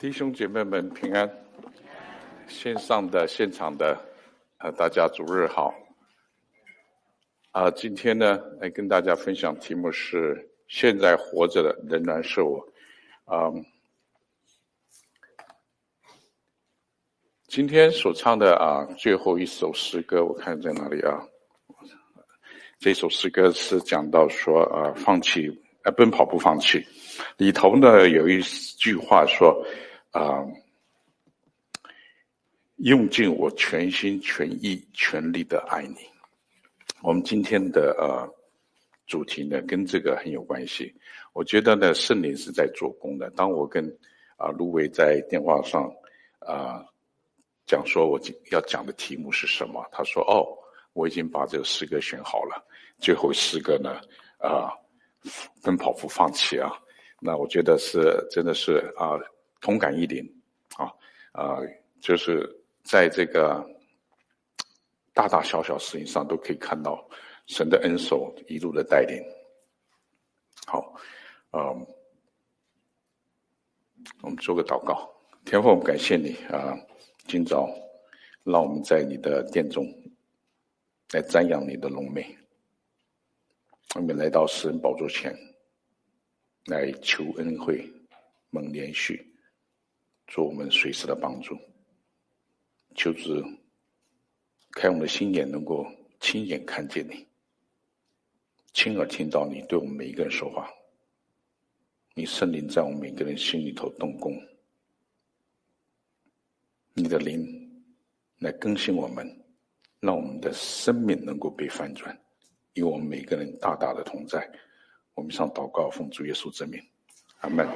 弟兄姐妹们平安，线上的、现场的，呃，大家主日好。啊、今天呢，来跟大家分享题目是：现在活着的仍然是我。啊、呃，今天所唱的啊，最后一首诗歌，我看在哪里啊？这首诗歌是讲到说，啊，放弃，呃，奔跑不放弃。里头呢，有一句话说。啊、用尽我全心全意全力的爱你。我们今天的呃主题呢，跟这个很有关系。我觉得呢，圣灵是在做工的。当我跟啊卢伟在电话上啊讲说我今要讲的题目是什么，他说：“哦，我已经把这四个选好了。最后四个呢，啊，奔跑不放弃啊。”那我觉得是真的是啊。同感一灵，啊，呃，就是在这个大大小小事情上都可以看到神的恩手一路的带领。好，嗯、我们做个祷告，天父，感谢你啊，今早让我们在你的殿中来瞻仰你的荣美，我们来到施恩宝座前来求恩惠，蒙怜恤。做我们随时的帮助，求主开我们的心眼，能够亲眼看见你，亲耳听到你对我们每一个人说话。你圣灵在我们每个人心里头动工，你的灵来更新我们，让我们的生命能够被翻转，与我们每个人大大的同在。我们上祷告，奉主耶稣之名，阿门。